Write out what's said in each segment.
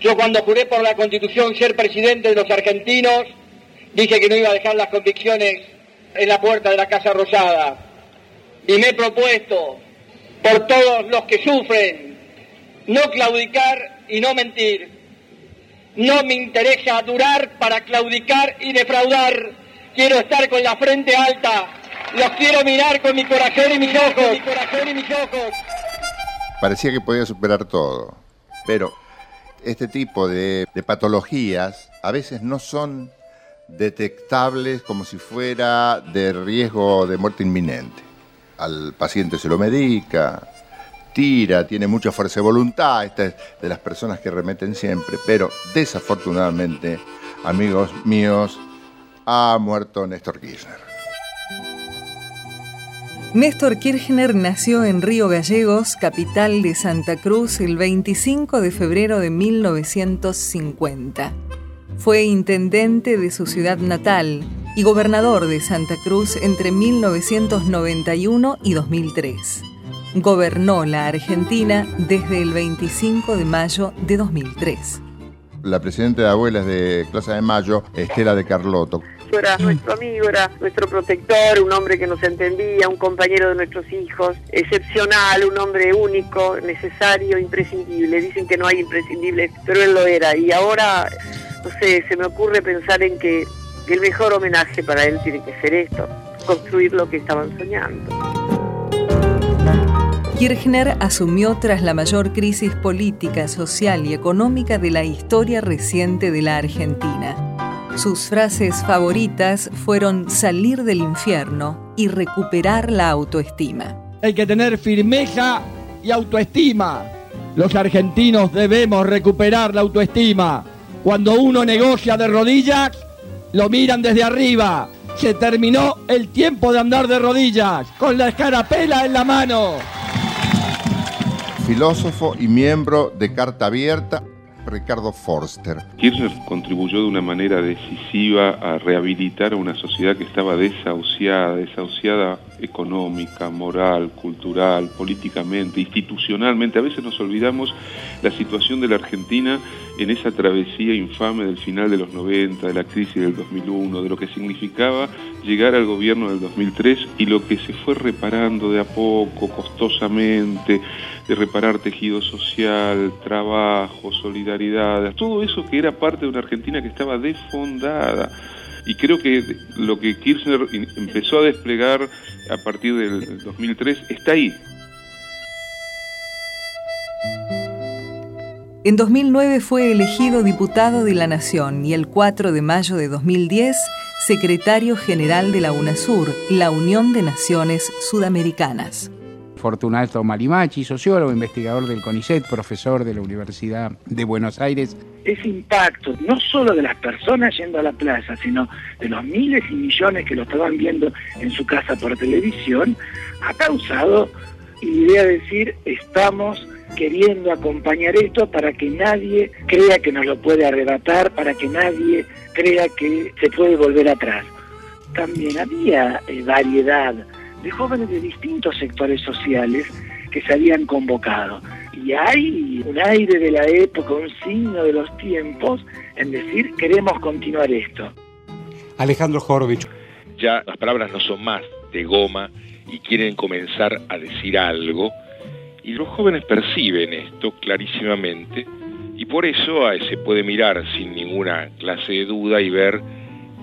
Yo cuando juré por la Constitución ser presidente de los argentinos, dije que no iba a dejar las convicciones en la puerta de la Casa Rosada. Y me he propuesto, por todos los que sufren, no claudicar y no mentir. No me interesa durar para claudicar y defraudar. Quiero estar con la frente alta. Los quiero mirar con mi corazón y mis ojos. Mi corazón y mis ojos. Parecía que podía superar todo. Pero este tipo de, patologías a veces no son detectables como si fuera de riesgo de muerte inminente. Al paciente se lo medica, tira, tiene mucha fuerza de voluntad, esta es de las personas que remeten siempre, pero desafortunadamente, amigos míos, ha muerto Néstor Kirchner. Néstor Kirchner nació en Río Gallegos, capital de Santa Cruz, el 25 de febrero de 1950. Fue intendente de su ciudad natal y gobernador de Santa Cruz entre 1991 y 2003. Gobernó la Argentina desde el 25 de mayo de 2003. La presidenta de Abuelas de Plaza de Mayo, Estela de Carlotto, era nuestro amigo, era nuestro protector, un hombre que nos entendía, un compañero de nuestros hijos, excepcional, un hombre único, necesario, imprescindible. Dicen que no hay imprescindibles, pero él lo era. Y ahora, no sé, se me ocurre pensar en que el mejor homenaje para él tiene que ser esto, construir lo que estaban soñando. Kirchner asumió tras la mayor crisis política, social y económica de la historia reciente de la Argentina. Sus frases favoritas fueron salir del infierno y recuperar la autoestima. Hay que tener firmeza y autoestima. Los argentinos debemos recuperar la autoestima. Cuando uno negocia de rodillas, lo miran desde arriba. Se terminó el tiempo de andar de rodillas, con la escarapela en la mano. Filósofo y miembro de Carta Abierta, Ricardo Forster. Kirchner contribuyó de una manera decisiva a rehabilitar a una sociedad que estaba desahuciada, desahuciada económica, moral, cultural, políticamente, institucionalmente. A veces nos olvidamos la situación de la Argentina en esa travesía infame del final de los 90, de la crisis del 2001, de lo que significaba llegar al gobierno del 2003 y lo que se fue reparando de a poco, costosamente, de reparar tejido social, trabajo, solidaridad, todo eso que era parte de una Argentina que estaba desfondada. Y creo que lo que Kirchner empezó a desplegar a partir del 2003 está ahí. En 2009 fue elegido diputado de la Nación y el 4 de mayo de 2010 secretario general de la UNASUR, la Unión de Naciones Sudamericanas. Fortunato Marimachi, sociólogo, investigador del CONICET, profesor de la Universidad de Buenos Aires. Ese impacto, no solo de las personas yendo a la plaza, sino de los miles y millones que lo estaban viendo en su casa por televisión, ha causado, y voy a decir, estamos queriendo acompañar esto para que nadie crea que nos lo puede arrebatar, para que nadie crea que se puede volver atrás. También había eh, variedad de jóvenes de distintos sectores sociales que se habían convocado. Y hay un aire de la época, un signo de los tiempos en decir queremos continuar esto. Alejandro Jorovich. Ya las palabras no son más de goma y quieren comenzar a decir algo y los jóvenes perciben esto clarísimamente y por eso se puede mirar sin ninguna clase de duda y ver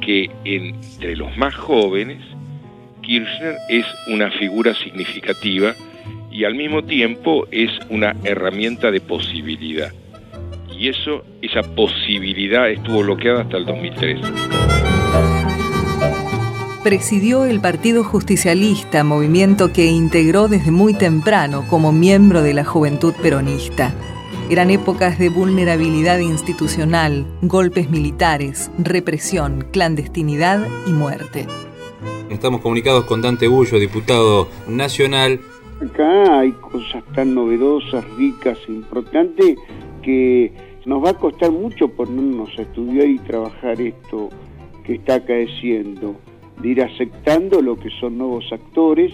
que entre los más jóvenes Kirchner es una figura significativa y al mismo tiempo es una herramienta de posibilidad. Y eso, esa posibilidad estuvo bloqueada hasta el 2003. Presidió el Partido Justicialista, movimiento que integró desde muy temprano como miembro de la Juventud Peronista. Eran épocas de vulnerabilidad institucional, golpes militares, represión, clandestinidad y muerte. Estamos comunicados con Dante Bullo, diputado nacional. Acá hay cosas tan novedosas, ricas e importantes que nos va a costar mucho ponernos a estudiar y trabajar esto que está acaeciendo, de ir aceptando lo que son nuevos actores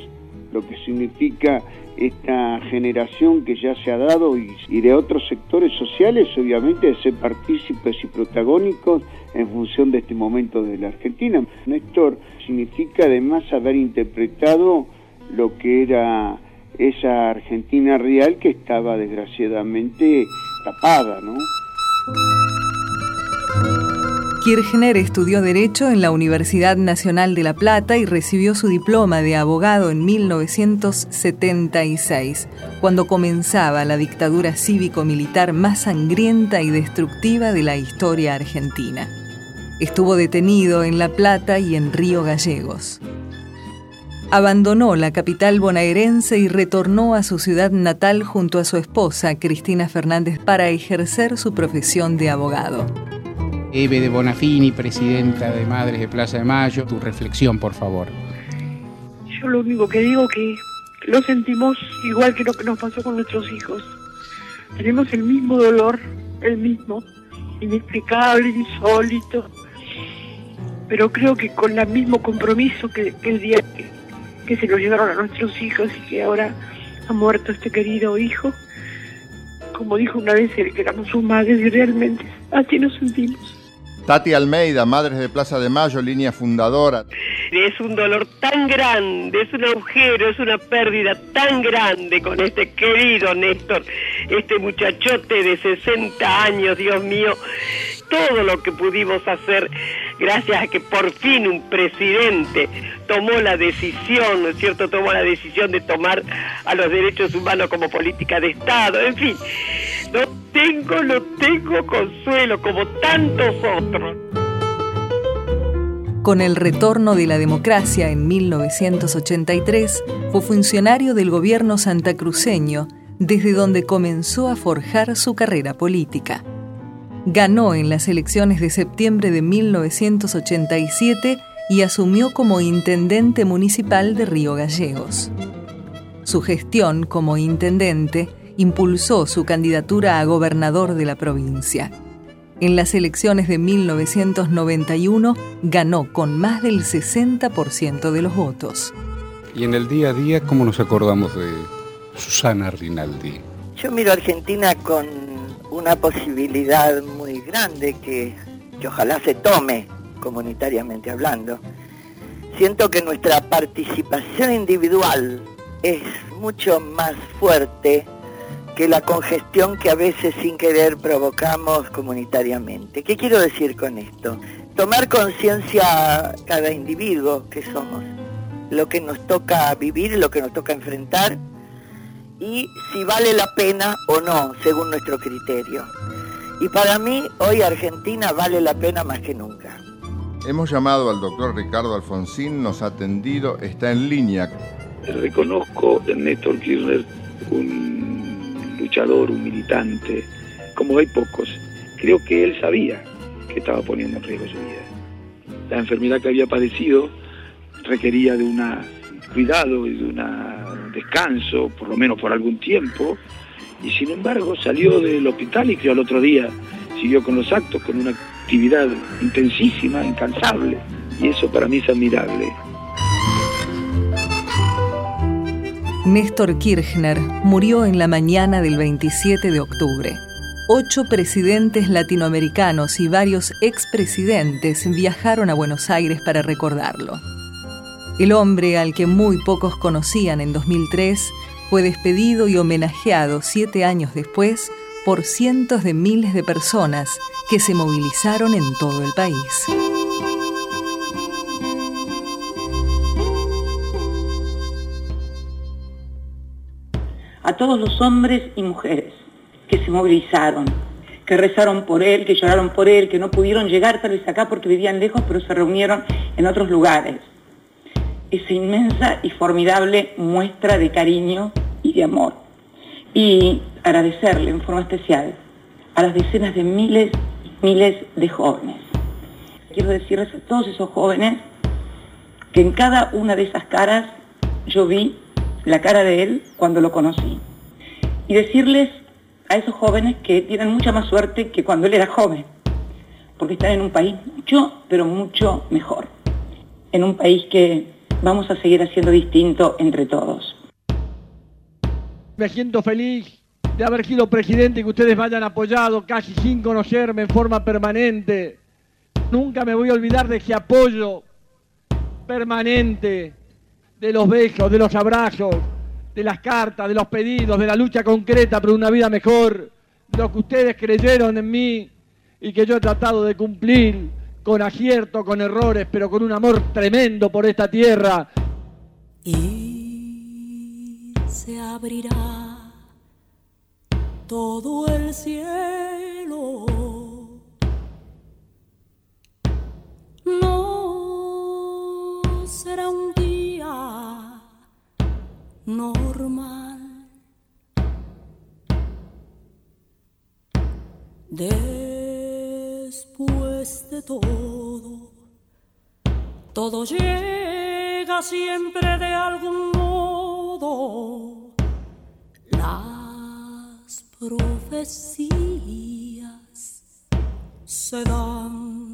lo que significa esta generación que ya se ha dado y, de otros sectores sociales, obviamente, de ser partícipes y protagónicos en función de este momento de la Argentina. Néstor significa además haber interpretado lo que era esa Argentina real que estaba desgraciadamente tapada, ¿no? Kirchner estudió Derecho en la Universidad Nacional de La Plata y recibió su diploma de abogado en 1976, cuando comenzaba la dictadura cívico-militar más sangrienta y destructiva de la historia argentina. Estuvo detenido en La Plata y en Río Gallegos. Abandonó la capital bonaerense y retornó a su ciudad natal junto a su esposa, Cristina Fernández, para ejercer su profesión de abogado. Eve de Bonafini, presidenta de Madres de Plaza de Mayo, tu reflexión, por favor. Yo lo único que digo que lo sentimos igual que lo que nos pasó con nuestros hijos. Tenemos el mismo dolor, el mismo, inexplicable, insólito, pero creo que con el mismo compromiso que, el día que que se nos llevaron a nuestros hijos y que ahora ha muerto este querido hijo. Como dijo una vez él, que éramos sus madres y realmente así nos sentimos. Tati Almeida, Madres de Plaza de Mayo, línea fundadora. Es un dolor tan grande, es un agujero, es una pérdida tan grande con este querido Néstor, este muchachote de 60 años, Dios mío, todo lo que pudimos hacer gracias a que por fin un presidente tomó la decisión, ¿no es cierto? Tomó la decisión de tomar a los derechos humanos como política de Estado, en fin. No tengo, no tengo consuelo como tantos otros. Con el retorno de la democracia en 1983, fue funcionario del gobierno santacruceño, desde donde comenzó a forjar su carrera política ganó en las elecciones de septiembre de 1987 y asumió como intendente municipal de Río Gallegos. Su gestión como intendente impulsó su candidatura a gobernador de la provincia. En las elecciones de 1991 ganó con más del 60% de los votos. Y en el día a día, ¿cómo nos acordamos de Susana Rinaldi? Yo miro a Argentina con una posibilidad muy grande que, ojalá se tome comunitariamente hablando. Siento que nuestra participación individual es mucho más fuerte que la congestión que a veces sin querer provocamos comunitariamente. ¿Qué quiero decir con esto? Tomar conciencia cada individuo que somos, lo que nos toca vivir, lo que nos toca enfrentar y si vale la pena o no, según nuestro criterio. Y para mí, hoy Argentina vale la pena más que nunca. Hemos llamado al doctor Ricardo Alfonsín, nos ha atendido, está en línea. Reconozco en Néstor Kirchner un luchador, un militante, como hay pocos. Creo que él sabía que estaba poniendo en riesgo su vida. La enfermedad que había padecido requería de un cuidado y de una descanso, por lo menos por algún tiempo, y sin embargo salió del hospital y que al otro día siguió con los actos, con una actividad intensísima, incansable, y eso para mí es admirable. Néstor Kirchner murió en la mañana del 27 de octubre. Ocho presidentes latinoamericanos y varios expresidentes viajaron a Buenos Aires para recordarlo. El hombre al que muy pocos conocían en 2003 fue despedido y homenajeado siete años después por cientos de miles de personas que se movilizaron en todo el país. Todos los hombres y mujeres que se movilizaron, que rezaron por él, que lloraron por él, que no pudieron llegar tal vez acá porque vivían lejos, pero se reunieron en otros lugares esa inmensa y formidable muestra de cariño y de amor. Y agradecerle en forma especial a las decenas de miles y miles de jóvenes. Quiero decirles a todos esos jóvenes que en cada una de esas caras yo vi la cara de él cuando lo conocí. Y decirles a esos jóvenes que tienen mucha más suerte que cuando él era joven, porque están en un país mucho, pero mucho mejor. En un país que vamos a seguir haciendo distinto entre todos. Me siento feliz de haber sido presidente y que ustedes me hayan apoyado casi sin conocerme en forma permanente. Nunca me voy a olvidar de ese apoyo permanente, de los besos, de los abrazos, de las cartas, de los pedidos, de la lucha concreta por una vida mejor, lo que ustedes creyeron en mí y que yo he tratado de cumplir con acierto, con errores, pero con un amor tremendo por esta tierra. Y se abrirá todo el cielo. Normal. Después de todo, todo llega siempre de algún modo. Las profecías se dan.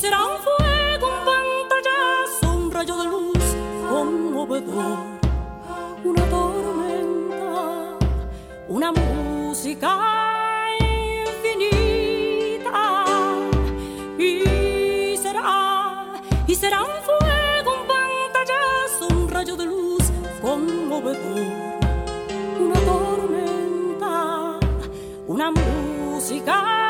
Será un fuego, un pantallazo, un rayo de luz conmovedor, una tormenta, una música infinita. Y será, y será un fuego, un pantallazo, un rayo de luz conmovedor, una tormenta, una música